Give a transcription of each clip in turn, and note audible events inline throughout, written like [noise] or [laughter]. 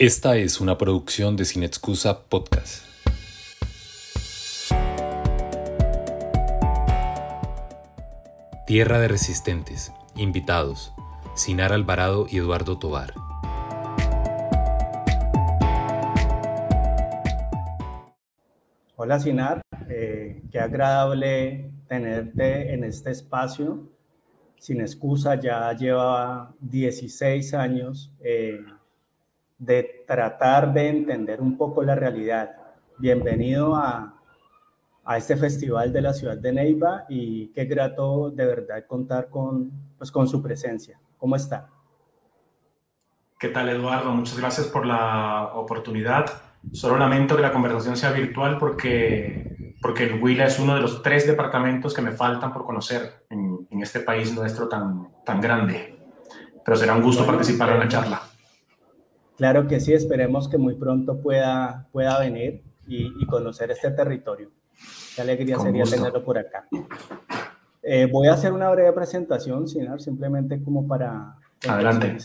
Esta es una producción de Sin Excusa Podcast. Tierra de Resistentes. Invitados. Sinar Alvarado y Eduardo Tobar. Hola Sinar, eh, qué agradable tenerte en este espacio. Sin excusa, ya lleva 16 años eh, de tratar de entender un poco la realidad. Bienvenido a, a este festival de la ciudad de Neiva y qué grato de verdad contar con, pues, con su presencia. ¿Cómo está? ¿Qué tal, Eduardo? Muchas gracias por la oportunidad. Solo lamento que la conversación sea virtual porque, porque el Huila es uno de los tres departamentos que me faltan por conocer en, en este país nuestro tan, tan grande. Pero será un gusto participar en la charla. Claro que sí, esperemos que muy pronto pueda, pueda venir y, y conocer este territorio. Qué alegría Con sería gusto. tenerlo por acá. Eh, voy a hacer una breve presentación, Sinar, simplemente como para Adelante.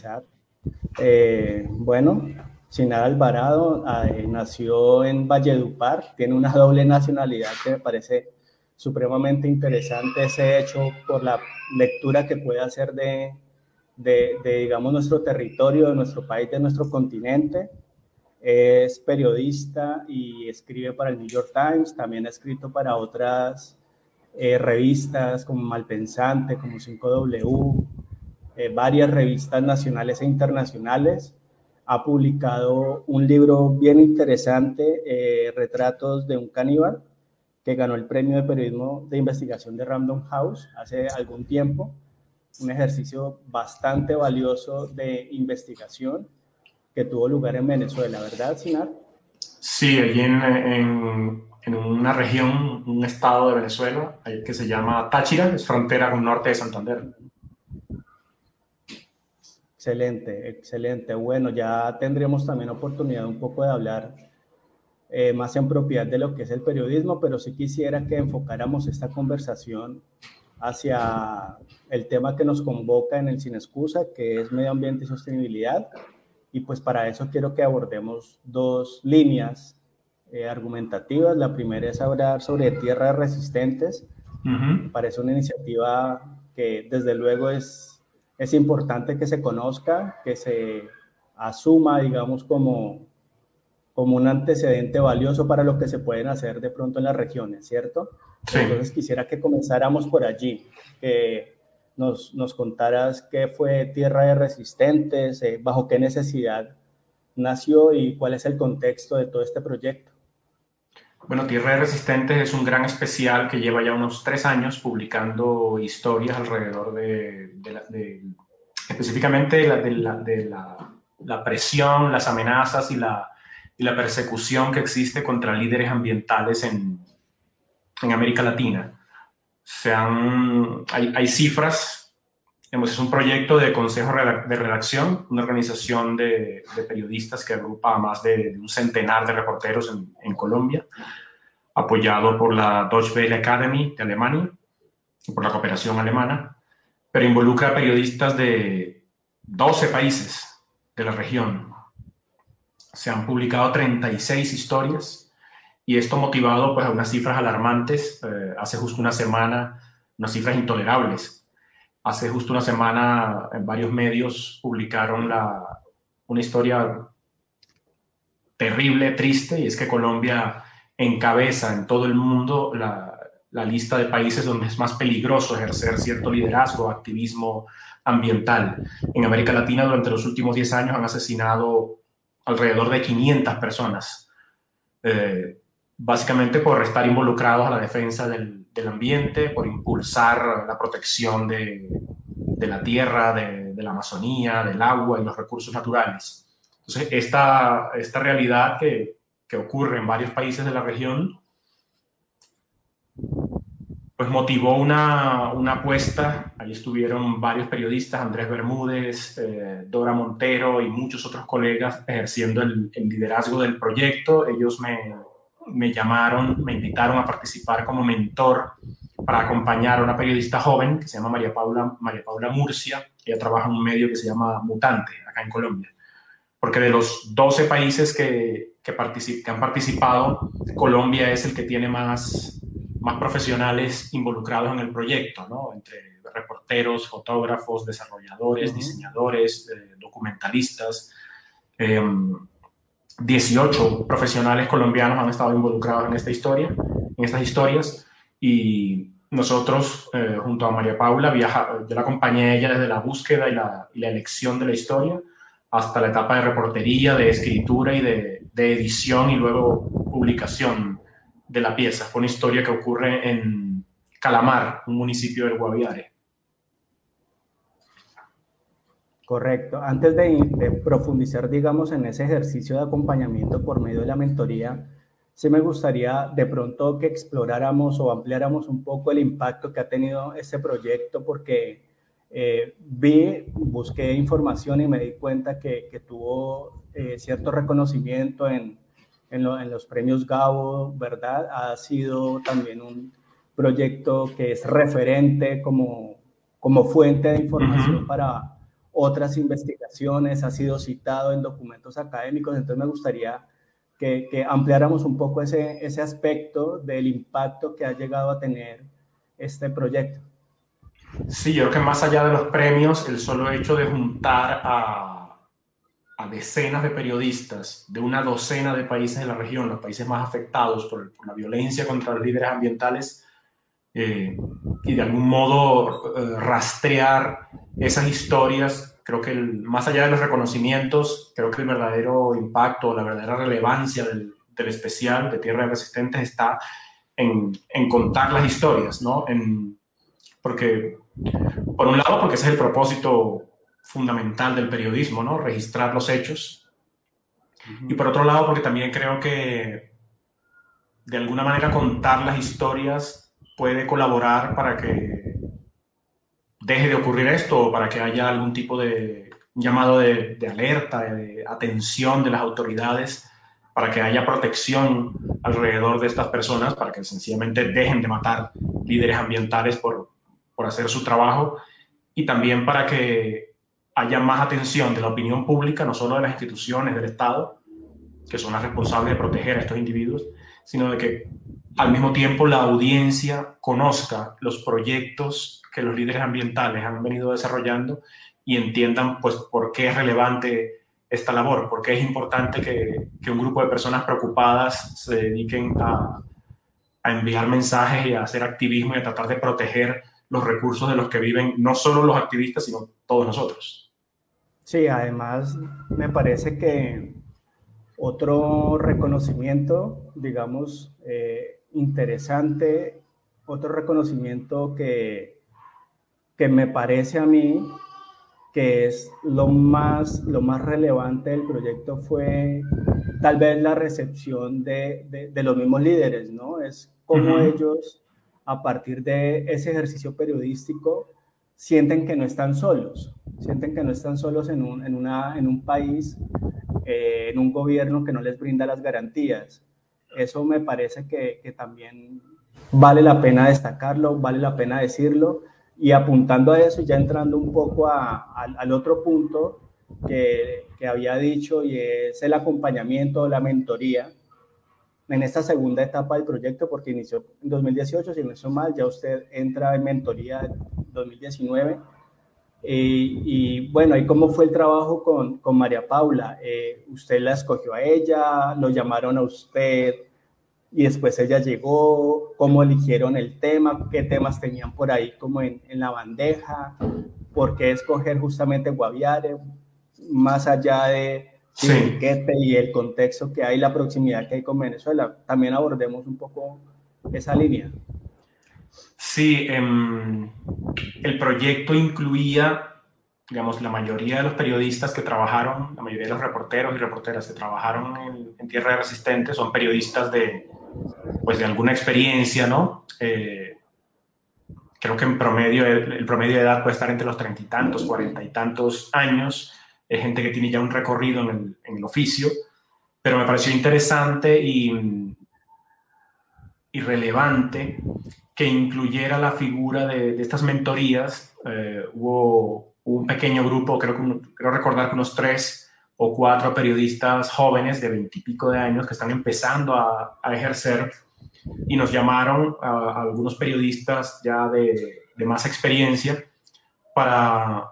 Eh, bueno, Sinar Alvarado eh, nació en Valledupar, tiene una doble nacionalidad que me parece supremamente interesante ese hecho por la lectura que puede hacer de, de, digamos, nuestro territorio, de nuestro país, de nuestro continente. Es periodista y escribe para el New York Times, también ha escrito para otras eh, revistas como Malpensante, como 5W, eh, varias revistas nacionales e internacionales. Ha publicado un libro bien interesante, eh, Retratos de un caníbal, que ganó el premio de periodismo de investigación de Random House hace algún tiempo. Un ejercicio bastante valioso de investigación que tuvo lugar en Venezuela, ¿verdad, Sinar? Sí, allí en, en, en una región, un estado de Venezuela, que se llama Táchira, es frontera con norte de Santander. Excelente, excelente. Bueno, ya tendremos también oportunidad un poco de hablar eh, más en propiedad de lo que es el periodismo, pero sí quisiera que enfocáramos esta conversación hacia el tema que nos convoca en el Sin Excusa, que es medio ambiente y sostenibilidad. Y pues para eso quiero que abordemos dos líneas eh, argumentativas. La primera es hablar sobre tierras resistentes. Uh -huh. Parece una iniciativa que desde luego es, es importante que se conozca, que se asuma, digamos, como, como un antecedente valioso para lo que se pueden hacer de pronto en las regiones, ¿cierto? Sí. Entonces quisiera que comenzáramos por allí, que nos, nos contaras qué fue Tierra de Resistentes, eh, bajo qué necesidad nació y cuál es el contexto de todo este proyecto. Bueno, Tierra de Resistentes es un gran especial que lleva ya unos tres años publicando historias alrededor de, de, la, de específicamente de, la, de, la, presión, las amenazas y la, y la persecución que existe contra líderes ambientales en, en América Latina. Se hay, hay cifras, digamos, es un proyecto de consejo de redacción, una organización de, de periodistas que agrupa a más de, un centenar de reporteros en, en, Colombia, apoyado por la Deutsche Welle Academy de Alemania y por la cooperación alemana, pero involucra a periodistas de 12 países de la región. Se han publicado 36 historias y esto motivado pues, a unas cifras alarmantes. Eh, hace justo una semana, unas cifras intolerables. Hace justo una semana en varios medios publicaron la, una historia terrible, triste, y es que Colombia encabeza en todo el mundo la, la lista de países donde es más peligroso ejercer cierto liderazgo, activismo ambiental. En América Latina durante los últimos 10 años han asesinado alrededor de 500 personas. Eh, básicamente por estar involucrados a la defensa del, del ambiente, por impulsar la protección de, de la tierra, de, de, la Amazonía, del agua y los recursos naturales. Entonces, esta, esta realidad que, que ocurre en varios países de la región, pues motivó una, una apuesta. Allí estuvieron varios periodistas, Andrés Bermúdez, eh, Dora Montero y muchos otros colegas ejerciendo el, el liderazgo del proyecto. Ellos me, me llamaron, me invitaron a participar como mentor para acompañar a una periodista joven que se llama María Paula, María Paula Murcia. Ella trabaja en un medio que se llama Mutante, acá en Colombia. porque de los 12 países que, que, que han participado, Colombia es el que tiene más, más profesionales involucrados en el proyecto, ¿no? entre reporteros, fotógrafos, desarrolladores, diseñadores, eh, documentalistas. 18 em, profesionales colombianos han estado involucrados en esta historia, en estas historias, y nosotros, eh, junto a María Paula, viaja, yo la acompañé a ella desde la búsqueda y la, y la, elección de la historia hasta la etapa de reportería, de escritura y de, de, edición y luego publicación de la pieza. Fue una historia que ocurre en Calamar, un municipio del Guaviare. Correcto. Antes de, profundizar, digamos, en ese ejercicio de acompañamiento por medio de la mentoría, sí me gustaría de pronto que exploráramos o ampliáramos un poco el impacto que ha tenido este proyecto, porque eh, vi, busqué información y me di cuenta que, tuvo eh, cierto reconocimiento en, en, los premios Gabo, ¿verdad? Ha sido también un proyecto que es referente como, como fuente de información para otras investigaciones, ha sido citado en documentos académicos, entonces me gustaría que, ampliáramos un poco ese, ese aspecto del impacto que ha llegado a tener este proyecto. Sí, yo creo que más allá de los premios, el solo hecho de juntar a, decenas de periodistas de una docena de países de la región, los países más afectados por, la violencia contra los líderes ambientales, eh, y de algún modo eh, rastrear esas historias, creo que más allá de los reconocimientos, creo que el verdadero impacto, la verdadera relevancia del, del especial de Tierra de Resistentes está en, en, contar las historias, ¿no? En, porque, por un lado, porque ese es el propósito fundamental del periodismo, ¿no? Registrar los hechos. Y por otro lado, porque también creo que de alguna manera contar las historias puede colaborar para que deje de ocurrir esto o para que haya algún tipo de llamado de, alerta, de atención de las autoridades, para que haya protección alrededor de estas personas, para que sencillamente dejen de matar líderes ambientales por, por hacer su trabajo y también para que haya más atención de la opinión pública, no solo de las instituciones del Estado, que son las responsables de proteger a estos individuos, sino de que al mismo tiempo la audiencia conozca los proyectos que los líderes ambientales han venido desarrollando y entiendan pues por qué es relevante esta labor, por qué es importante que, que un grupo de personas preocupadas se dediquen a, a, enviar mensajes y a hacer activismo y a tratar de proteger los recursos de los que viven no solo los activistas, sino todos nosotros. Sí, además me parece que otro reconocimiento, digamos, eh, interesante, otro reconocimiento que, que me parece a mí que es lo más, lo más relevante del proyecto fue tal vez la recepción de, de, los mismos líderes, ¿no? Es como ellos, a partir de ese ejercicio periodístico, sienten que no están solos, sienten que no están solos en un, en una, en un país, eh, en un gobierno que no les brinda las garantías. Eso me parece que, que también vale la pena destacarlo, vale la pena decirlo y apuntando a eso, ya entrando un poco al otro punto que, que, había dicho y es el acompañamiento, la mentoría en esta segunda etapa del proyecto, porque inició en 2018, si no estoy mal, ya usted entra en mentoría en 2019. Y, y, bueno, ¿y cómo fue el trabajo con, con María Paula? Eh, ¿Usted la escogió a ella? ¿Lo llamaron a usted? y después ella llegó, cómo eligieron el tema, qué temas tenían por ahí como en, en la bandeja, por qué escoger justamente Guaviare, más allá de sí. y el contexto que hay, la proximidad que hay con Venezuela. También abordemos un poco esa línea. Sí, eh, el proyecto incluía, digamos, la mayoría de los periodistas que trabajaron, la mayoría de los reporteros y reporteras que trabajaron en, en Tierra de Resistente son periodistas de, pues de alguna experiencia, ¿no? Eh, creo que en promedio, el, promedio de edad puede estar entre los treinta y tantos, cuarenta y tantos años. Es gente que tiene ya un recorrido en el, en el oficio, pero me pareció interesante y, y, relevante que incluyera la figura de, de estas mentorías. Eh, hubo un pequeño grupo, creo, que, creo recordar que unos tres o cuatro periodistas jóvenes de veintipico de años que están empezando a, ejercer y nos llamaron a, algunos periodistas ya de, más experiencia para,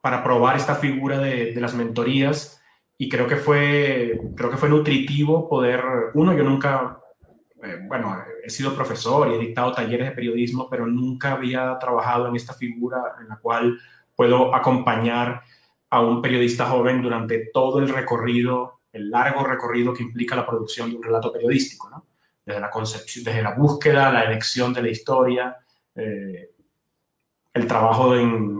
para probar esta figura de, de, las mentorías y creo que fue, creo que fue nutritivo poder, uno, yo nunca, eh, bueno, he sido profesor y he dictado talleres de periodismo, pero nunca había trabajado en esta figura en la cual puedo acompañar a un periodista joven durante todo el recorrido, el largo recorrido que implica la producción de un relato periodístico, ¿no? Desde la concepción, desde la búsqueda, la elección de la historia, eh, el trabajo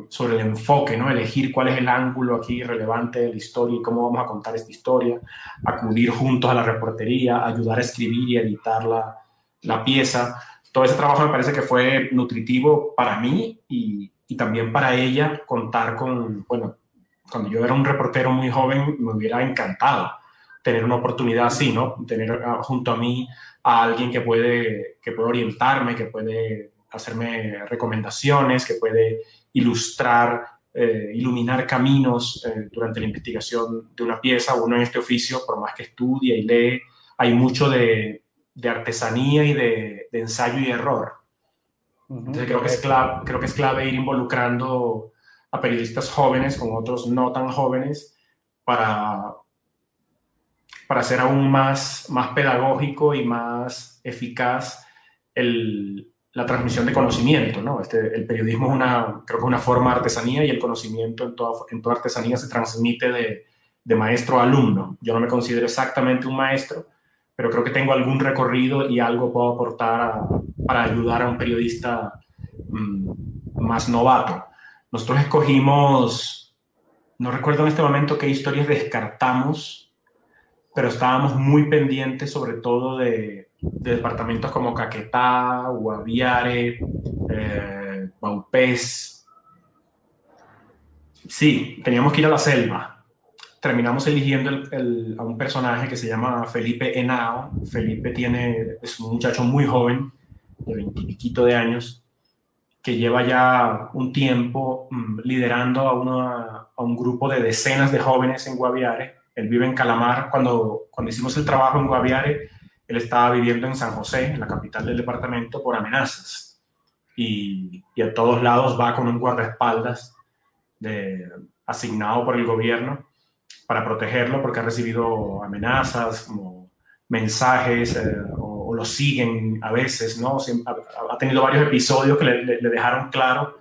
sobre el enfoque, ¿no? Elegir cuál es el ángulo aquí relevante de la historia y cómo vamos a contar esta historia, acudir juntos a la reportería, ayudar a escribir y editar la, la pieza. Todo ese trabajo me parece que fue nutritivo para mí y, y también para ella contar con, bueno, cuando yo era un reportero muy joven, me hubiera encantado tener una oportunidad así, ¿no? Tener ah, junto a mí a alguien que puede, que puede orientarme, que puede hacerme recomendaciones, que puede ilustrar, eh, iluminar caminos eh, durante la investigación de una pieza. Uno en este oficio, por más que estudia y lee, hay mucho de, de artesanía y de, de, ensayo y error. Entonces creo que, es clave, creo que es clave ir involucrando a periodistas jóvenes con otros no tan jóvenes para, para hacer aún más, más pedagógico y más eficaz el, la transmisión de conocimiento. ¿no? Este, el periodismo es una, creo que una forma de artesanía y el conocimiento en toda, en toda artesanía se transmite de, de, maestro a alumno. Yo no me considero exactamente un maestro, pero creo que tengo algún recorrido y algo puedo aportar para ayudar a un periodista mm, más novato. Nosotros escogimos, no recuerdo en este momento qué historias descartamos, pero estábamos muy pendientes sobre todo de, departamentos como Caquetá, Guaviare, eh. Sí, teníamos que ir a la selva. Terminamos eligiendo a un personaje que se llama Felipe Henao. Felipe tiene, es un muchacho muy joven, de veintipiquito de años, que lleva ya un tiempo mm, liderando a, a, un grupo de decenas de jóvenes en Guaviare. Él vive en Calamar. Cuando, cuando hicimos el trabajo en Guaviare, él estaba viviendo en San José, en la capital del departamento, por amenazas. Y, a todos lados va con un guardaespaldas asignado por el gobierno para protegerlo porque ha recibido amenazas, como mensajes eh, o lo siguen a veces, ¿no? Ha, tenido varios episodios que le, dejaron claro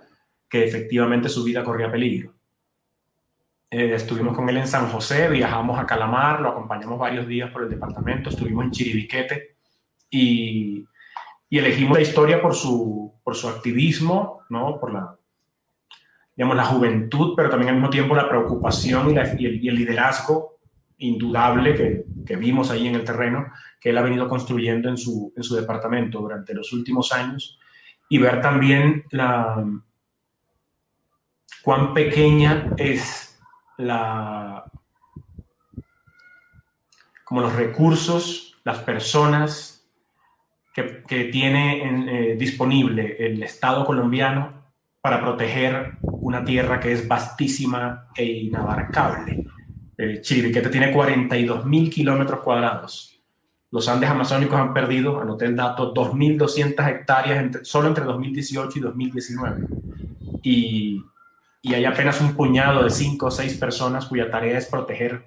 que efectivamente su vida corría peligro. Eh, estuvimos con él en San José, viajamos a Calamar, lo acompañamos varios días por el departamento, estuvimos en Chiribiquete y, y elegimos la historia por su, por su activismo, ¿no? Por la, digamos, la juventud, pero también al mismo tiempo la preocupación y, y, el, y el liderazgo indudable que, que, vimos ahí en el terreno, que él ha venido construyendo en su, en su departamento durante los últimos años, y ver también la, cuán pequeña es la, como los recursos, las personas que, que tiene eh, disponible el Estado colombiano para proteger una tierra que es vastísima e inabarcable eh, Chiribiquete tiene 42 mil kilómetros cuadrados. Los Andes amazónicos han perdido, anoté el dato, 2.200 hectáreas solo entre 2018 y 2019. Y, y hay apenas un puñado de 5 o 6 personas cuya tarea es proteger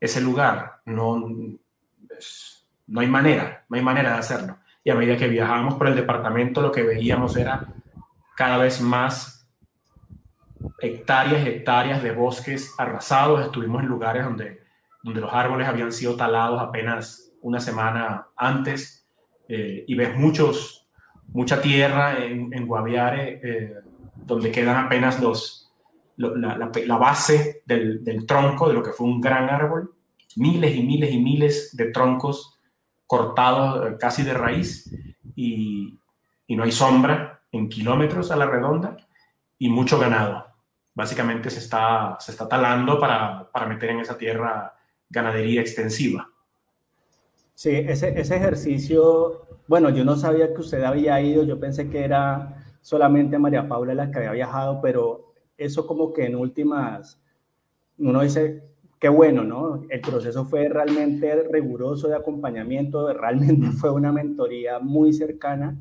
ese lugar. No, no hay manera, no hay manera de hacerlo. Y a medida que viajábamos por el departamento, lo que veíamos era cada vez más hectáreas y hectáreas de bosques arrasados. Estuvimos en lugares donde, donde los árboles habían sido talados apenas una semana antes eh, y ves muchos, mucha tierra en, en Guaviare eh, donde quedan apenas los, la, base del, del, tronco de lo que fue un gran árbol. Miles y miles y miles de troncos cortados eh, casi de raíz y, y no hay sombra en kilómetros a la redonda y mucho ganado básicamente se está, se está talando para, para meter en esa tierra ganadería extensiva. Sí, ese, ese ejercicio, bueno, yo no sabía que usted había ido, yo pensé que era solamente María Paula la que había viajado, pero eso como que en últimas, uno dice, qué bueno, ¿no? El proceso fue realmente riguroso de acompañamiento, realmente [laughs] fue una mentoría muy cercana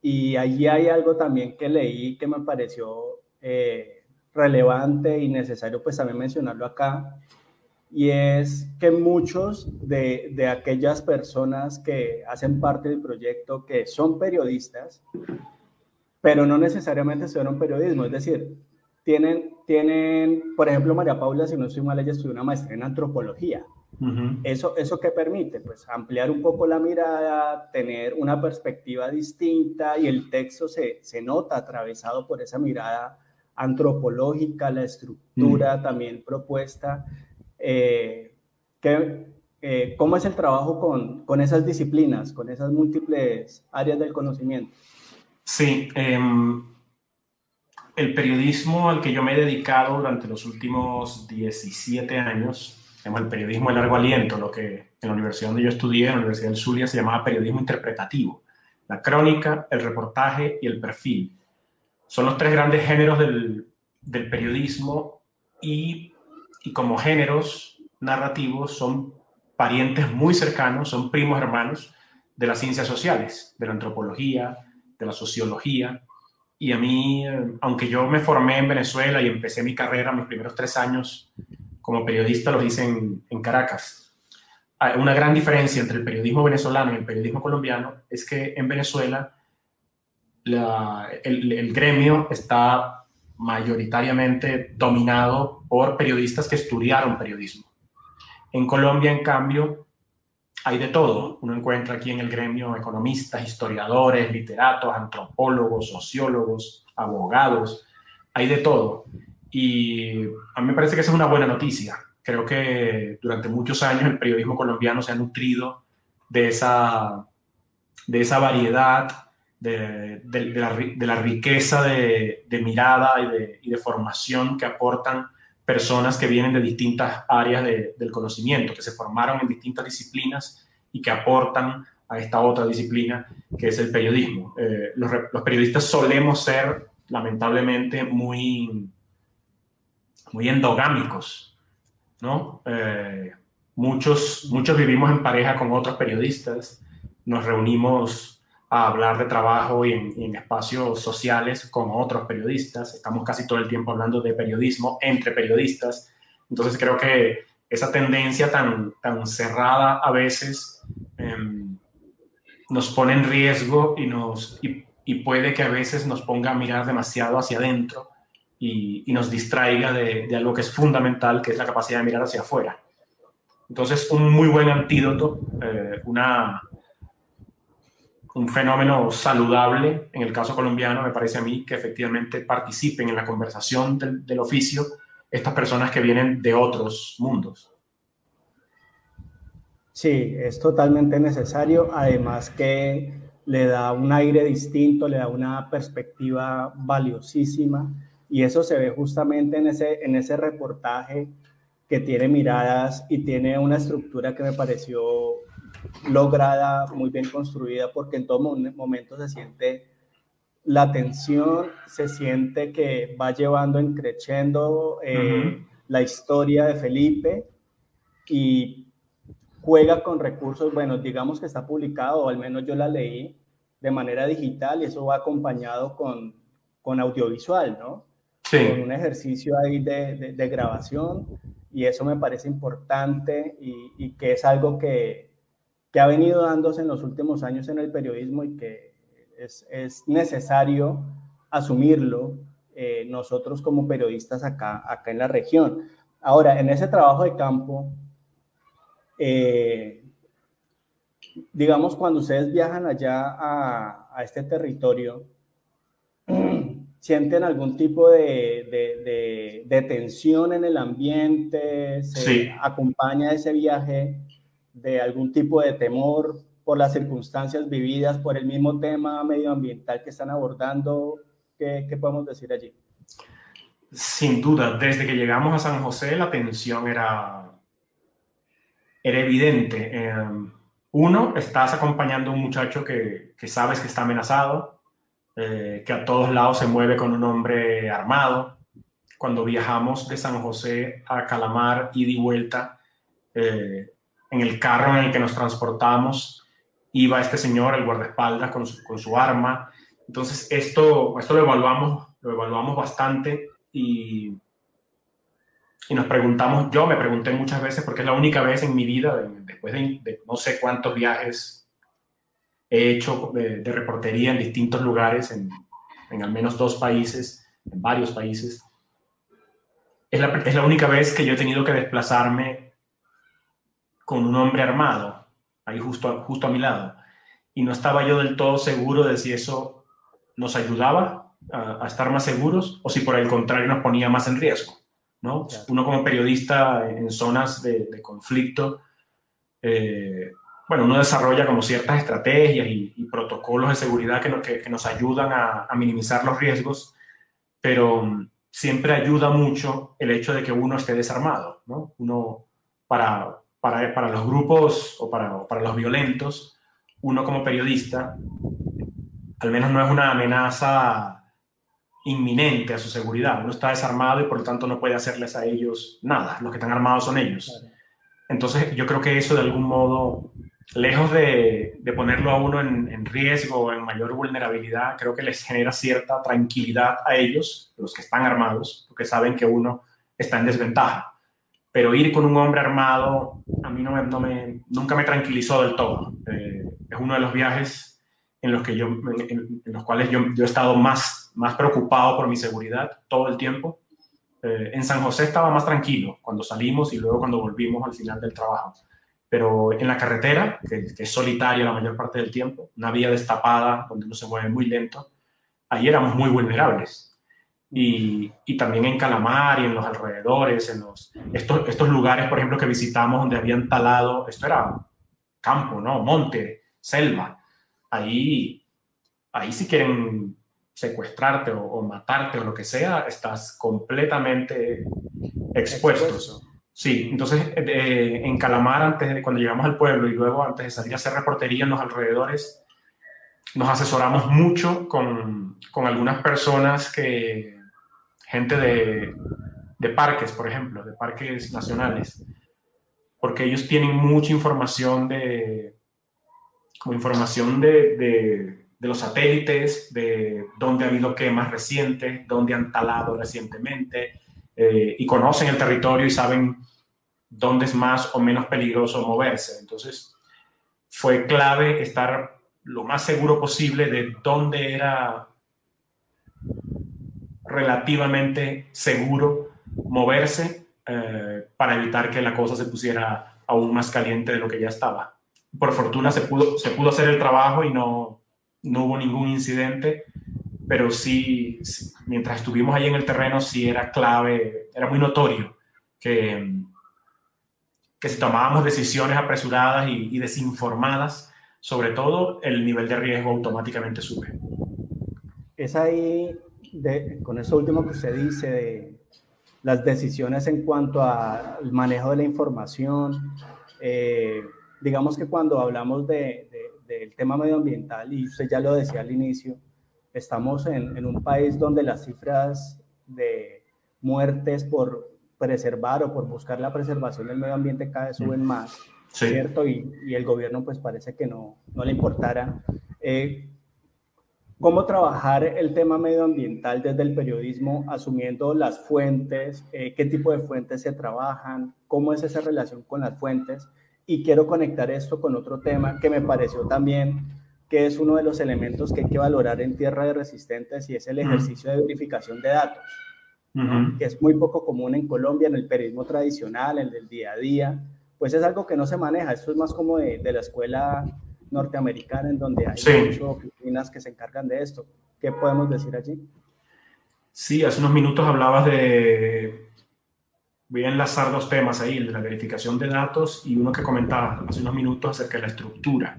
y allí hay algo también que leí que me pareció eh, relevante y necesario pues también mencionarlo acá y es que muchos de, de, aquellas personas que hacen parte del proyecto que son periodistas, pero no necesariamente estudiaron periodismo, es decir, tienen, tienen, por ejemplo, María Paula, si no estoy mal, ella estudió una maestría en antropología. eso, ¿Eso qué permite? Pues ampliar un poco la mirada, tener una perspectiva distinta y el texto se, se nota atravesado por esa mirada antropológica, la estructura también propuesta. Eh, eh, ¿Cómo es el trabajo con, con, esas disciplinas, con esas múltiples áreas del conocimiento? Sí, em, el periodismo al que yo me he dedicado durante los últimos 17 años, el periodismo de largo aliento, lo que en la universidad donde yo estudié, en la Universidad del Zulia, se llamaba periodismo interpretativo. La crónica, el reportaje y el perfil. Son los tres grandes géneros del, del periodismo y, y como géneros narrativos son parientes muy cercanos, son primos hermanos de las ciencias sociales, de la antropología, de la sociología, y a mí, aunque yo me formé en Venezuela y empecé mi carrera, mis primeros tres años como periodista los hice en, Caracas. Hay una gran diferencia entre el periodismo venezolano y el periodismo colombiano es que en Venezuela el, el gremio está mayoritariamente dominado por periodistas que estudiaron periodismo. En Colombia, en cambio, hay de todo. Uno encuentra aquí en el gremio economistas, historiadores, literatos, antropólogos, sociólogos, abogados, hay de todo. Y a mí me parece que esa es una buena noticia. Creo que durante muchos años el periodismo colombiano se ha nutrido de esa, de esa variedad, de, la, riqueza de, mirada y de, y de formación que aportan personas que vienen de distintas áreas del conocimiento, que se formaron en distintas disciplinas y que aportan a esta otra disciplina que es el periodismo. Eh, los, periodistas solemos ser, lamentablemente, muy, muy endogámicos, ¿no? Eh, muchos, muchos vivimos en pareja con otros periodistas, nos reunimos a hablar de trabajo y en, espacios sociales con otros periodistas. Estamos casi todo el tiempo hablando de periodismo entre periodistas. Entonces creo que esa tendencia tan, tan cerrada a veces em, nos pone en riesgo y, nos, y, puede que a veces nos ponga a mirar demasiado hacia adentro y, nos distraiga de, algo que es fundamental, que es la capacidad de mirar hacia afuera. Entonces, un muy buen antídoto, eh, una, un fenómeno saludable, en el caso colombiano, me parece a mí, que efectivamente participen en la conversación del, oficio estas personas que vienen de otros mundos. Sí, es totalmente necesario, además que le da un aire distinto, le da una perspectiva valiosísima y eso se ve justamente en ese, en ese reportaje que tiene miradas y tiene una estructura que me pareció lograda, muy bien construida, porque en todo momento se siente la tensión, se siente que va llevando en creciendo eh, la historia de Felipe y juega con recursos, bueno, digamos que está publicado, o al menos yo la leí de manera digital y eso va acompañado con, con audiovisual, ¿no? Sí. Con un ejercicio ahí de, de, grabación y eso me parece importante y que es algo que, que ha venido dándose en los últimos años en el periodismo y que es, es necesario asumirlo eh, nosotros como periodistas acá, acá en la región. Ahora, en ese trabajo de campo, eh, digamos, cuando ustedes viajan allá a, a este territorio, [clears throat] ¿sienten algún tipo de, de, de, tensión en el ambiente? ¿Se sí. acompaña ese viaje de algún tipo de temor por las circunstancias vividas, por el mismo tema medioambiental que están abordando? ¿Qué, qué podemos decir allí? Sin duda, desde que llegamos a San José la tensión era, era evidente. Em, uno, estás acompañando a un muchacho que, que sabes que está amenazado, eh, que a todos lados se mueve con un hombre armado, cuando viajamos de San José a Calamar y de vuelta, eh, en el carro en el que nos transportamos, iba este señor, el guardaespaldas, con su, con su arma. Entonces, esto, esto lo, evaluamos, lo evaluamos bastante y, y nos preguntamos, yo me pregunté muchas veces, porque es la única vez en mi vida, después de, no sé cuántos viajes he hecho de, reportería en distintos lugares, en, en, al menos dos países, en varios países, es la, es la única vez que yo he tenido que desplazarme con un hombre armado, ahí justo, justo a mi lado. Y no estaba yo del todo seguro de si eso nos ayudaba a, estar más seguros o si por el contrario nos ponía más en riesgo. ¿no? Uno como periodista en zonas de, conflicto, eh, bueno, uno desarrolla como ciertas estrategias y, protocolos de seguridad que, que, nos ayudan a, a, minimizar los riesgos, pero siempre ayuda mucho el hecho de que uno esté desarmado, ¿no? Uno, para, para, para los grupos o para, para los violentos, uno como periodista, al menos no es una amenaza inminente a su seguridad. Uno está desarmado y por lo tanto no puede hacerles a ellos nada. Los que están armados son ellos. Entonces yo creo que eso de algún modo lejos de, ponerlo a uno en, riesgo o en mayor vulnerabilidad, creo que les genera cierta tranquilidad a ellos, los que están armados, porque saben que uno está en desventaja. Pero ir con un hombre armado a mí no me, nunca me tranquilizó del todo. Eh, es uno de los viajes en los, que yo, en, los cuales yo, he estado más, más preocupado por mi seguridad todo el tiempo. Eh, en San José estaba más tranquilo cuando salimos y luego cuando volvimos al final del trabajo pero en la carretera, que, es solitaria la mayor parte del tiempo, una vía destapada donde uno se mueve muy lento, ahí éramos muy vulnerables. Y, y, también en Calamar y en los alrededores, en los, estos, estos lugares, por ejemplo, que visitamos donde habían talado, esto era campo, ¿no? Monte, selva. Ahí, ahí si quieren secuestrarte o, matarte o lo que sea, estás completamente expuesto. expuesto. Sí, entonces eh, en Calamar, antes de, cuando llegamos al pueblo y luego antes de salir a hacer reportería en los alrededores, nos asesoramos mucho con, con algunas personas que, gente de, de, parques, por ejemplo, de parques nacionales, porque ellos tienen mucha información de, información de, de los satélites, de dónde ha habido quemas recientes, dónde han talado recientemente, eh, y conocen el territorio y saben dónde es más o menos peligroso moverse. Entonces, fue clave estar lo más seguro posible de dónde era relativamente seguro moverse eh, para evitar que la cosa se pusiera aún más caliente de lo que ya estaba. Por fortuna se pudo, se pudo hacer el trabajo y no, no hubo ningún incidente, pero sí, mientras estuvimos ahí en el terreno, sí era clave, era muy notorio que, que si tomábamos decisiones apresuradas y, desinformadas, sobre todo, el nivel de riesgo automáticamente sube. Es ahí, de, con eso último que usted dice, de las decisiones en cuanto al manejo de la información, eh, digamos que cuando hablamos de, del tema medioambiental, y usted ya lo decía al inicio, estamos en, un país donde las cifras de muertes por preservar o por buscar la preservación del medio ambiente cada vez suben mm. más, ¿cierto? Y, el gobierno pues parece que no, no le importara. Eh, ¿Cómo trabajar el tema medioambiental desde el periodismo, asumiendo las fuentes? Eh, ¿Qué tipo de fuentes se trabajan? ¿Cómo es esa relación con las fuentes? Y quiero conectar esto con otro tema que me pareció también que es uno de los elementos que hay que valorar en tierra de resistentes y es el ejercicio de verificación de datos, que es muy poco común en Colombia, en el periodismo tradicional, en el del día a día, pues es algo que no se maneja, esto es más como de, la escuela norteamericana en donde hay muchas oficinas que se encargan de esto. ¿Qué podemos decir allí? Sí, hace unos minutos hablabas de voy a enlazar dos temas ahí, el de la verificación de datos y uno que comentaba hace unos minutos acerca de la estructura.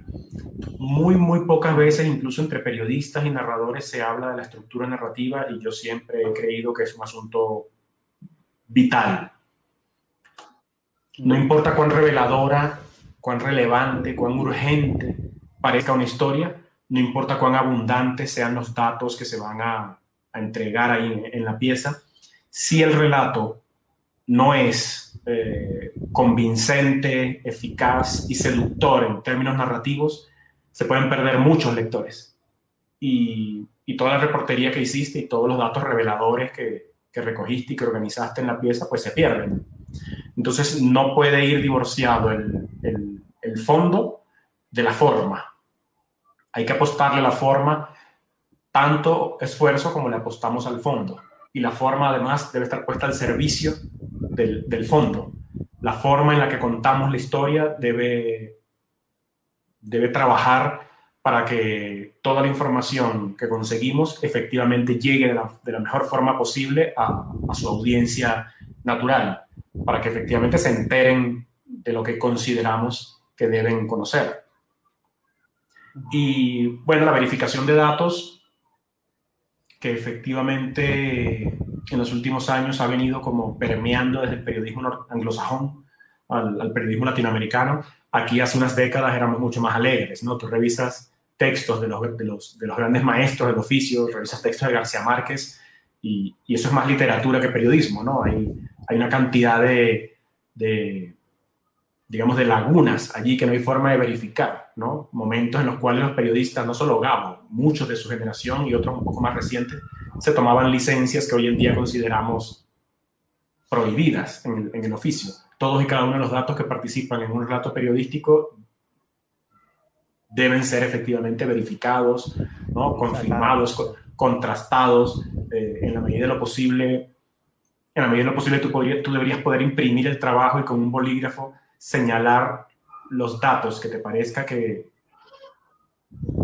Muy, muy pocas veces, incluso entre periodistas y narradores, se habla de la estructura narrativa y yo siempre he creído que es un asunto vital. No importa cuán reveladora, cuán relevante, cuán urgente parezca una historia, no importa cuán abundantes sean los datos que se van a, entregar ahí en la pieza, si el relato no es eh, convincente, eficaz y seductor en términos narrativos, se pueden perder muchos lectores. Y, toda la reportería que hiciste y todos los datos reveladores que, recogiste y que organizaste en la pieza, pues se pierden. Entonces no puede ir divorciado el, el fondo de la forma. Hay que apostarle a la forma tanto esfuerzo como le apostamos al fondo y la forma además debe estar puesta al servicio del, fondo. La forma en la que contamos la historia debe, debe trabajar para que toda la información que conseguimos efectivamente llegue de la, mejor forma posible a, su audiencia natural, para que efectivamente se enteren de lo que consideramos que deben conocer. Y bueno, la verificación de datos que efectivamente en los últimos años ha venido como permeando desde el periodismo anglosajón al, periodismo latinoamericano. Aquí hace unas décadas éramos mucho más alegres, ¿no? Tú revisas textos de los, de los, de los grandes maestros del oficio, revisas textos de García Márquez y, eso es más literatura que periodismo, ¿no? Hay, hay una cantidad de, digamos, de lagunas allí que no hay forma de verificar, ¿no? Momentos en los cuales los periodistas, no solo Gabo, muchos de su generación y otros un poco más recientes, se tomaban licencias que hoy en día consideramos prohibidas en el, oficio. Todos y cada uno de los datos que participan en un relato periodístico deben ser efectivamente verificados, ¿no? confirmados, contrastados, eh, en la medida de lo posible. En la medida de lo posible tú, tú deberías poder imprimir el trabajo y con un bolígrafo señalar los datos que te parezca que,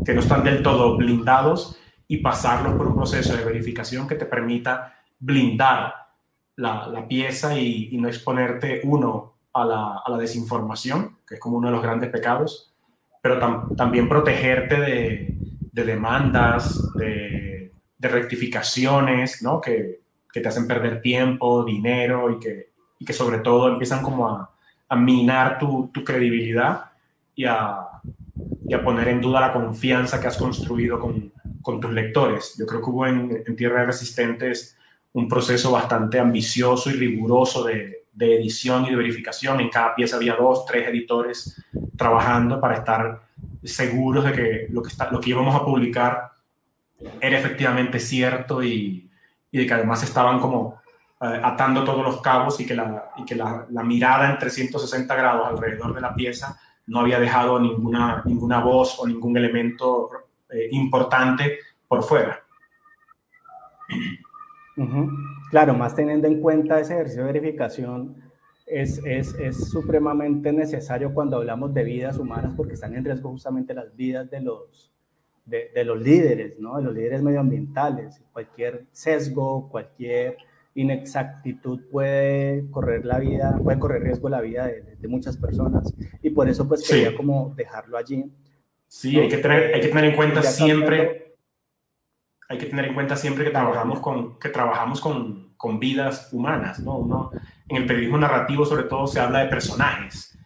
que no están del todo blindados y pasarlos por un proceso de verificación que te permita blindar la, la pieza y, no exponerte, uno, a la, a la, desinformación, que es como uno de los grandes pecados, pero también protegerte de, de demandas, de, de rectificaciones, ¿no? Que, que, te hacen perder tiempo, dinero y que, y que sobre todo empiezan como a, a minar tu, tu credibilidad y a, y a, poner en duda la confianza que has construido con, con tus lectores. Yo creo que hubo en, en, Tierra de Resistentes un proceso bastante ambicioso y riguroso de, de, edición y de verificación. En cada pieza había dos, tres editores trabajando para estar seguros de que lo que, está, lo que íbamos a publicar era efectivamente cierto y, y de que además estaban como atando todos los cabos y que, la, que la, mirada en 360 grados alrededor de la pieza no había dejado ninguna, ninguna voz o ningún elemento eh, importante por fuera. Claro, más teniendo en cuenta ese ejercicio de verificación, es, es, es, supremamente necesario cuando hablamos de vidas humanas porque están en riesgo justamente las vidas de los, de los líderes, ¿no? de los líderes medioambientales. Cualquier sesgo, cualquier inexactitud puede correr la vida, puede correr riesgo la vida de, de muchas personas. Y por eso pues quería sí. como dejarlo allí. Sí, ¿no? hay, que tener, hay que tener en cuenta siempre, hay que tener en cuenta siempre que trabajamos con, que trabajamos con, con vidas humanas, ¿no? Uno, en el periodismo narrativo sobre todo se habla de personajes.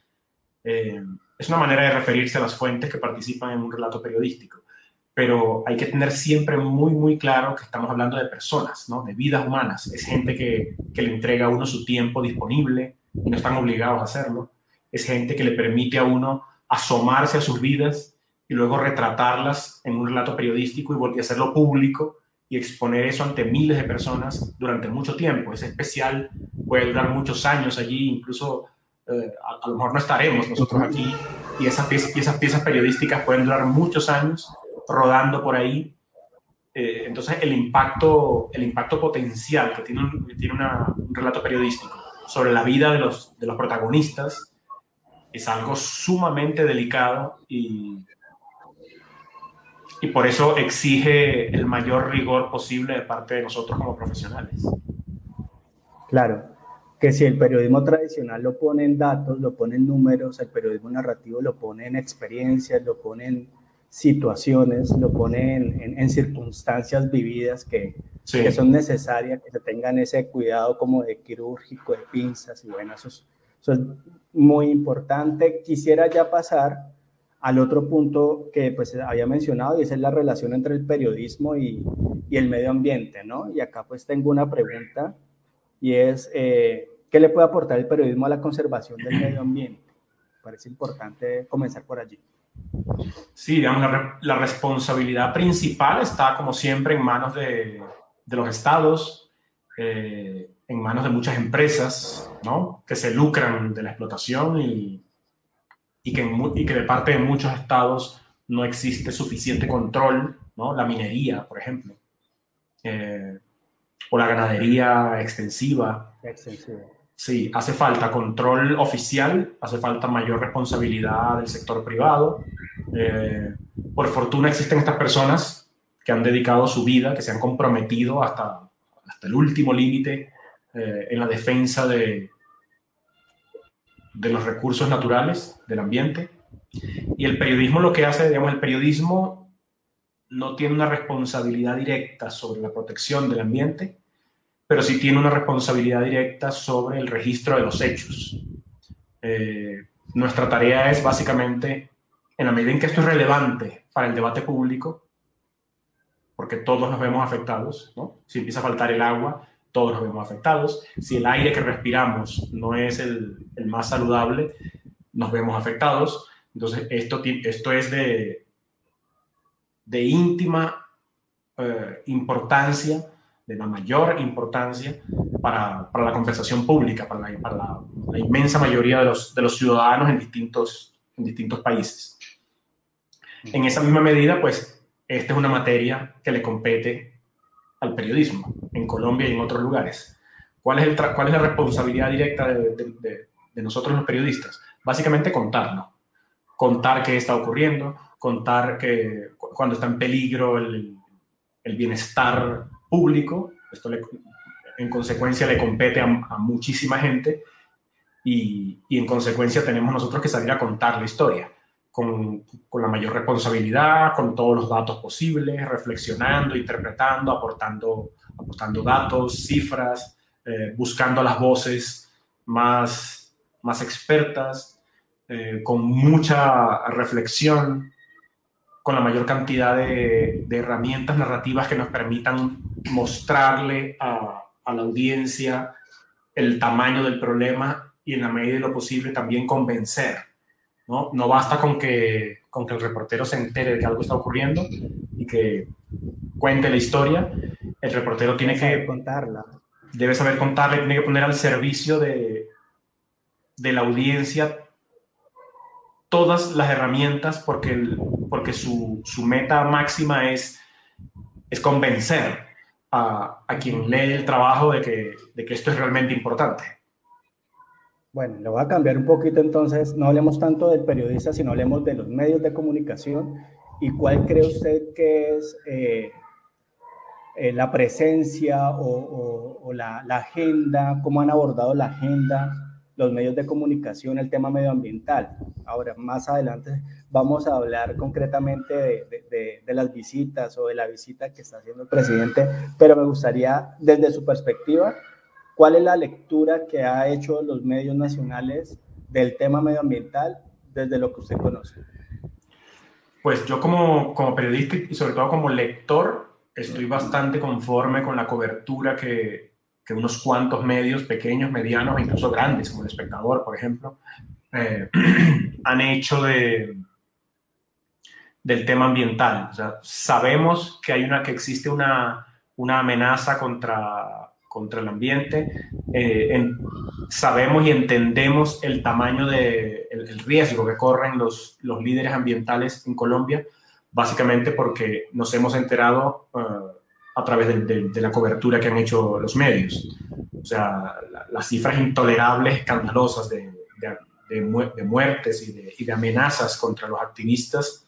Eh, es una manera de referirse a las fuentes que participan en un relato periodístico pero hay que tener siempre muy, muy claro que estamos hablando de personas, ¿no? de vidas humanas. Es gente que, que, le entrega a uno su tiempo disponible y no están obligados a hacerlo. Es gente que le permite a uno asomarse a sus vidas y luego retratarlas en un relato periodístico y, hacerlo público y exponer eso ante miles de personas durante mucho tiempo. Ese especial puede durar muchos años allí, incluso eh, a, a, lo mejor no estaremos nosotros aquí y esas esas piezas periodísticas pueden durar muchos años rodando por ahí. Eh, entonces, el impacto, el impacto potencial que tiene, un, tiene un relato periodístico sobre la vida de los, de los protagonistas es algo sumamente delicado y, y por eso exige el mayor rigor posible de parte de nosotros como profesionales. Claro, que si el periodismo tradicional lo pone en datos, lo pone en números, el periodismo narrativo lo pone en experiencias, lo pone en situaciones, lo pone en, en, en circunstancias vividas que, sí. que, son necesarias, que se tengan ese cuidado como de quirúrgico, de pinzas, y bueno, eso es, eso es muy importante. Quisiera ya pasar al otro punto que pues había mencionado y esa es la relación entre el periodismo y, y el medio ambiente, ¿no? Y acá pues tengo una pregunta y es eh, qué le puede aportar el periodismo a la conservación del medio ambiente. Parece importante comenzar por allí. Sí, digamos, la, responsabilidad principal está, como siempre, en manos de, los estados, eh, en manos de muchas empresas, ¿no? Que se lucran de la explotación y, y, que, y que de parte de muchos estados no existe suficiente control, ¿no? La minería, por ejemplo, eh, o la ganadería extensiva. Extensiva. Sí, hace falta control oficial, hace falta mayor responsabilidad del sector privado. Eh, por fortuna existen estas personas que han dedicado su vida, que se han comprometido hasta, hasta el último límite eh, en la defensa de, de los recursos naturales, del ambiente. Y el periodismo lo que hace, digamos, el periodismo no tiene una responsabilidad directa sobre la protección del ambiente, pero sí tiene una responsabilidad directa sobre el registro de los hechos. Eh, nuestra tarea es básicamente, en la medida en que esto es relevante para el debate público, porque todos nos vemos afectados, ¿no? Si empieza a faltar el agua, todos nos vemos afectados. Si el aire que respiramos no es el, el más saludable, nos vemos afectados. Entonces, esto, esto es de, de íntima eh, importancia, de la mayor importancia para, para la conversación pública, para, la, para la, la, inmensa mayoría de los, de los ciudadanos en distintos, en distintos países. En esa misma medida, pues, esta es una materia que le compete al periodismo en Colombia y en otros lugares. ¿Cuál es, el cuál es la responsabilidad directa de, de, nosotros los periodistas? Básicamente contarlo, contar qué está ocurriendo, contar que cuando está en peligro el, el bienestar público, esto en consecuencia le compete a, muchísima gente y, y, en consecuencia tenemos nosotros que salir a contar la historia con, con, la mayor responsabilidad, con todos los datos posibles, reflexionando, interpretando, aportando, aportando datos, cifras, eh, buscando las voces más, más expertas, eh, con mucha reflexión, con la mayor cantidad de, herramientas narrativas que nos permitan mostrarle a, a la audiencia el tamaño del problema y en la medida de lo posible también convencer ¿no? No basta con que, con que el reportero se entere de que algo está ocurriendo y que cuente la historia. El reportero tiene que contarla. Debe saber contarla tiene que poner al servicio de, de la audiencia todas las herramientas porque, porque su, su, meta máxima es, es convencer a, a, quien lee el trabajo de que, de que esto es realmente importante. Bueno, le voy a cambiar un poquito entonces, no hablemos tanto del periodista, sino hablemos de los medios de comunicación. Y cuál cree usted que es eh, eh, la presencia o, o, o la, la, agenda, cómo han abordado la agenda los medios de comunicación, el tema medioambiental. Ahora, más adelante vamos a hablar concretamente de, de, las visitas o de la visita que está haciendo el presidente, pero me gustaría, desde su perspectiva, ¿Cuál es la lectura que ha hecho los medios nacionales del tema medioambiental desde lo que usted conoce? Pues yo como, como periodista y sobre todo como lector estoy bastante conforme con la cobertura que, que unos cuantos medios pequeños, medianos incluso grandes, como el espectador, por ejemplo, eh, [clears throat] han hecho de, del tema ambiental. Sabemos que, hay una, que existe una, una amenaza contra contra el ambiente, eh, sabemos y entendemos el tamaño de el, riesgo que corren los, los líderes ambientales en Colombia, básicamente porque nos hemos enterado uh, a través de, de, de, la cobertura que han hecho los medios. O sea, la, las cifras intolerables, escandalosas de, de muertes y, y de, amenazas contra los activistas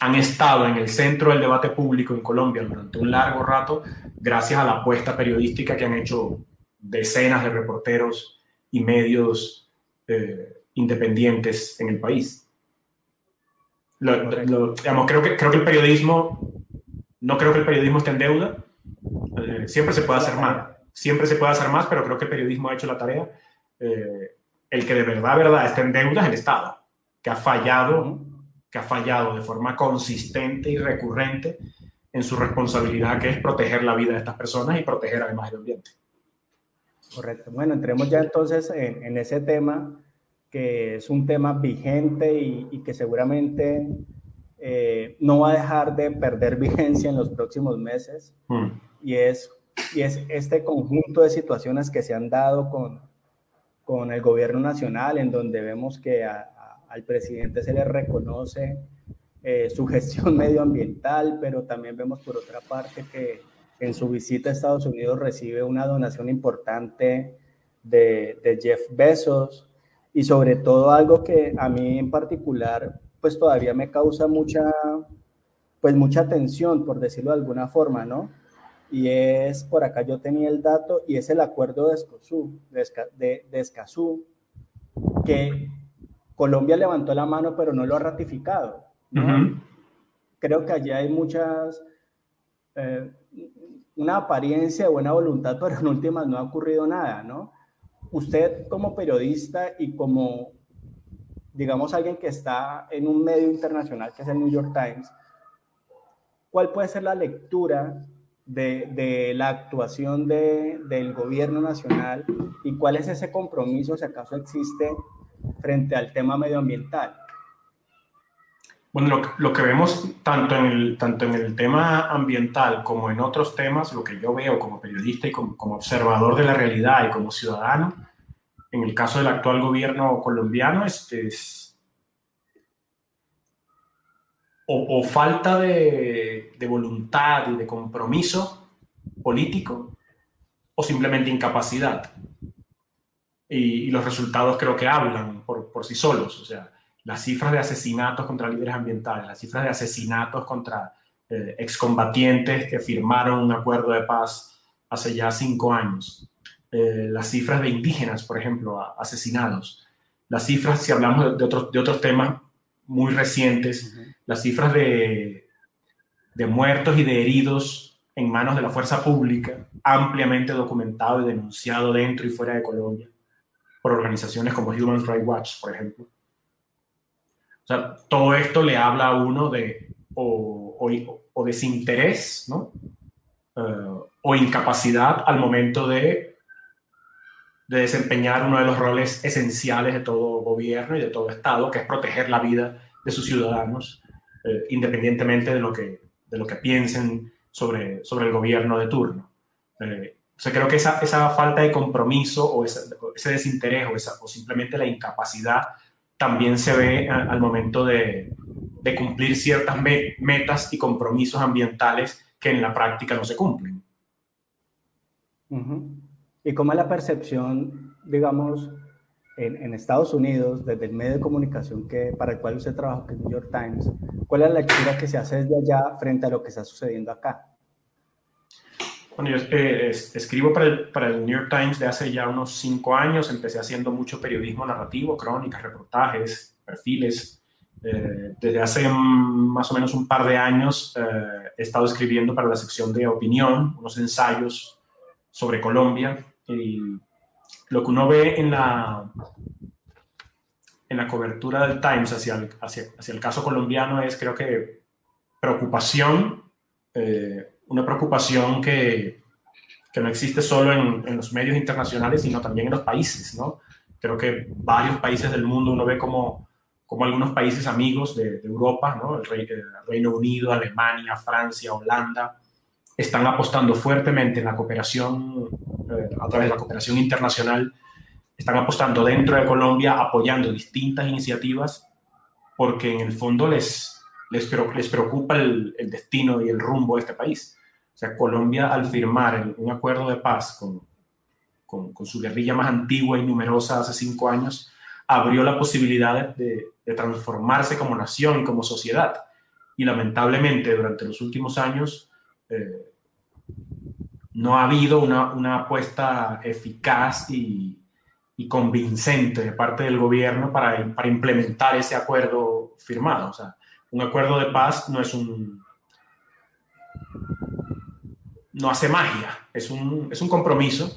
han estado en el centro del debate público en Colombia durante un largo rato gracias a la apuesta periodística que han hecho decenas de reporteros y medios eh, independientes en el país. Lo, lo, digamos, creo, que, creo que el periodismo, no creo que el periodismo esté en deuda, eh, siempre se puede hacer más, siempre se puede hacer más, pero creo que el periodismo ha hecho la tarea. Eh, el que de verdad, verdad está en deuda es el Estado, que ha fallado que ha fallado de forma consistente y recurrente en su responsabilidad que es proteger la vida de estas personas y proteger además el ambiente. Correcto. Bueno, entremos ya entonces en, ese tema, que es un tema vigente y, que seguramente eh, no va a dejar de perder vigencia en los próximos meses. Mm. Y, es, y es este conjunto de situaciones que se han dado con, con el gobierno nacional, en donde vemos que al presidente se le reconoce eh, su gestión [laughs] medioambiental, pero también vemos por otra parte que en su visita a Estados Unidos recibe una donación importante de, Jeff Bezos y sobre todo algo que a mí en particular pues todavía me causa mucha pues mucha atención por decirlo de alguna forma, ¿no? Y es, por acá yo tenía el dato, y es el acuerdo de Escazú, de, de Escazú, que Colombia levantó la mano pero no lo ha ratificado. Creo que allí hay muchas, eh, una apariencia de buena voluntad, [laughs] pero en últimas no ha ocurrido nada, ¿no? Usted como periodista y como, digamos, alguien que está en un medio internacional que es el New York Times, ¿cuál puede ser la lectura de, de la actuación de, del gobierno nacional y cuál es ese compromiso, si acaso existe, frente al tema medioambiental? Bueno, lo, que vemos tanto en, el, tanto en el tema ambiental como en otros temas, lo que yo veo como periodista y como, observador de la realidad y como ciudadano, en el caso del actual gobierno colombiano, es, es o, falta de, voluntad y de compromiso político, o simplemente incapacidad. Y, los resultados creo que hablan por, por sí solos. O sea, las cifras de asesinatos contra líderes ambientales, las cifras de asesinatos contra eh, excombatientes que firmaron un acuerdo de paz hace ya cinco años, eh, las cifras de indígenas, por ejemplo, asesinados, las cifras, si hablamos de, otros, de otros temas muy recientes, las cifras de, de muertos y de heridos en manos de la fuerza pública, ampliamente documentado y denunciado dentro y fuera de Colombia por organizaciones como Human Rights Watch, por ejemplo. O sea, todo esto le habla a uno de o, o, desinterés, ¿no? Eh, o incapacidad al momento de, de desempeñar uno de los roles esenciales de todo gobierno y de todo Estado, que es proteger la vida de sus ciudadanos, eh, independientemente de lo que, de lo que piensen sobre, sobre el gobierno de turno. Eh, o creo que esa, esa falta de compromiso o ese, ese desinterés o, esa, o simplemente la incapacidad también se ve al momento de, cumplir ciertas metas y compromisos ambientales que en la práctica no se cumplen. ¿Y cómo es la percepción, digamos, en, Estados Unidos, desde el medio de comunicación que, para el cual usted trabaja, que es New York Times? ¿Cuál es la lectura que se hace desde allá frente a lo que está sucediendo acá? Bueno, yo eh, escribo para el, para el, New York Times de hace ya unos cinco años. Empecé haciendo mucho periodismo narrativo, crónicas, reportajes, perfiles. Eh, desde hace más o menos un par de años eh, he estado escribiendo para la sección de opinión, unos ensayos sobre Colombia. Y lo que uno ve en la, en la cobertura del Times hacia el, hacia, hacia el caso colombiano es, creo que, preocupación una preocupación que, que no existe solo en, en, los medios internacionales, sino también en los países, ¿no? Creo que varios países del mundo uno ve como, como algunos países amigos de, Europa, ¿no? El, Reino Unido, Alemania, Francia, Holanda, están apostando fuertemente en la cooperación, eh, a través de la cooperación internacional, están apostando dentro de Colombia, apoyando distintas iniciativas, porque en el fondo les, les, les preocupa el, el, destino y el rumbo de este país. O sea, Colombia al firmar un acuerdo de paz con, con, con, su guerrilla más antigua y numerosa hace cinco años, abrió la posibilidad de, de, transformarse como nación y como sociedad. Y lamentablemente durante los últimos años eh, no ha habido una, una apuesta eficaz y, y, convincente de parte del gobierno para, para implementar ese acuerdo firmado. O sea, un acuerdo de paz no es un, no hace magia, es un, es un compromiso,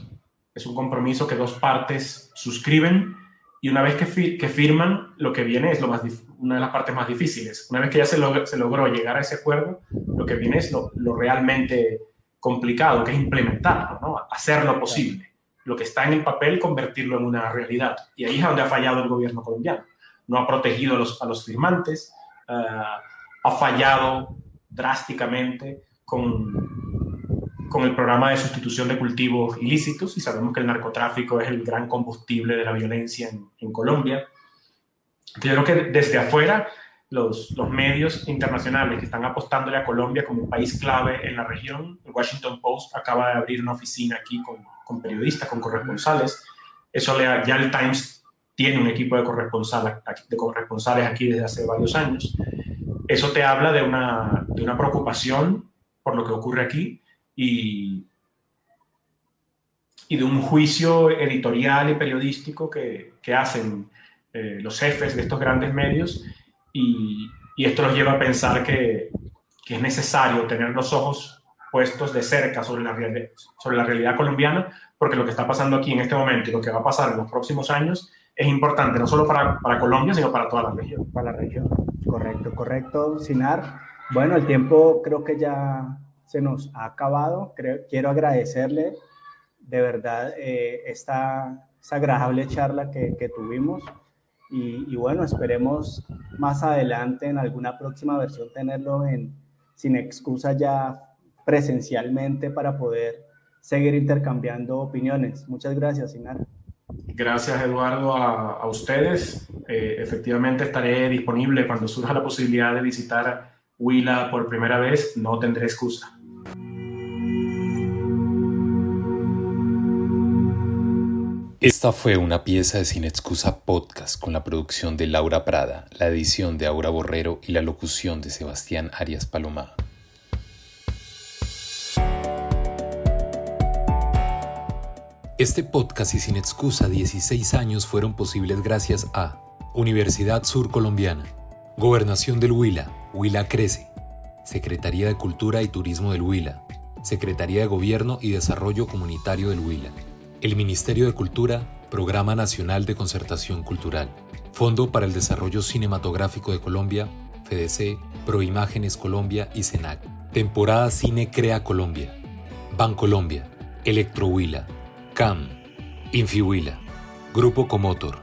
es un compromiso que dos partes suscriben y una vez que, que, firman, lo que viene es lo más una de las partes más difíciles. Una vez que ya se, se logró llegar a ese acuerdo, lo que viene es lo, lo realmente complicado, que es implementarlo, ¿no? hacerlo posible. Lo que está en el papel, convertirlo en una realidad. Y ahí es donde ha fallado el gobierno colombiano. No ha protegido a los, a los firmantes, uh, ha fallado drásticamente con, con el programa de sustitución de cultivos ilícitos y sabemos que el narcotráfico es el gran combustible de la violencia en, en Colombia. Yo creo que desde afuera los, medios internacionales que están apostándole a Colombia como un país clave en la región, el Washington Post acaba de abrir una oficina aquí con, periodistas, con corresponsales. Eso le, ya el Times tiene un equipo de, corresponsales, aquí desde hace varios años eso te habla de una, preocupación por lo que ocurre aquí y, de un juicio editorial y periodístico que, que hacen eh, los jefes de estos grandes medios y, esto los lleva a pensar que, es necesario tener los ojos puestos de cerca sobre la, realidad colombiana, porque lo que está pasando aquí en este momento y lo que va a pasar en los próximos años es importante no solo para, Colombia, sino para toda la región. Para la región. Correcto, correcto, Sinar. Bueno, el tiempo creo que ya se nos ha acabado. quiero agradecerle de verdad eh, esta, agradable charla que, tuvimos. Y, bueno, esperemos más adelante en alguna próxima versión tenerlo en, sin excusa ya presencialmente para poder seguir intercambiando opiniones. Muchas gracias, Sinar. Gracias, Eduardo, a, ustedes. Eh, efectivamente, estaré disponible cuando surja la posibilidad de visitar Huila por primera vez. No tendré excusa. Esta fue una pieza de Sin Excusa Podcast con la producción de Laura Prada, la edición de Aura Borrero y la locución de Sebastián Arias Palomá. Este podcast y sin excusa 16 años fueron posibles gracias a Universidad Sur Colombiana, Gobernación del Huila, Huila Crece, Secretaría de Cultura y Turismo del Huila, Secretaría de Gobierno y Desarrollo Comunitario del Huila, el Ministerio de Cultura, Programa Nacional de Concertación Cultural, Fondo para el Desarrollo Cinematográfico de Colombia, FDC, Proimágenes Colombia y SENAC, Temporada Cine Crea Colombia, Bancolombia, Electro Huila, CAM, Infihuila, Grupo Comotor,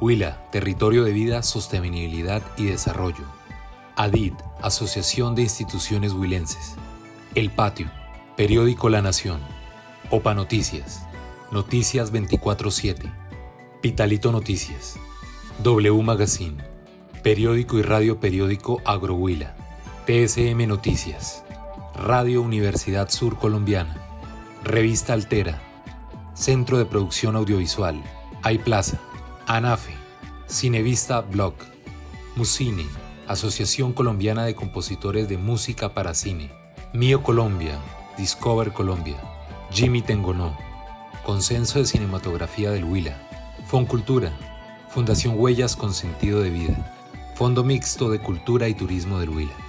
Huila, Territorio de Vida, Sostenibilidad y Desarrollo, ADID, Asociación de Instituciones Huilenses, El Patio, Periódico La Nación, OPA Noticias, Noticias 24-7, Pitalito Noticias, W Magazine, Periódico y Radio Periódico Agrohuila, TSM Noticias, Radio Universidad Sur Colombiana, Revista Altera, Centro de Producción Audiovisual, iPlaza, ANAFE, Cinevista Blog, Musine, Asociación Colombiana de Compositores de Música para Cine, Mío Colombia, Discover Colombia, Jimmy Tengonó, Consenso de Cinematografía del Huila, Foncultura, Fundación Huellas con Sentido de Vida, Fondo Mixto de Cultura y Turismo del Huila.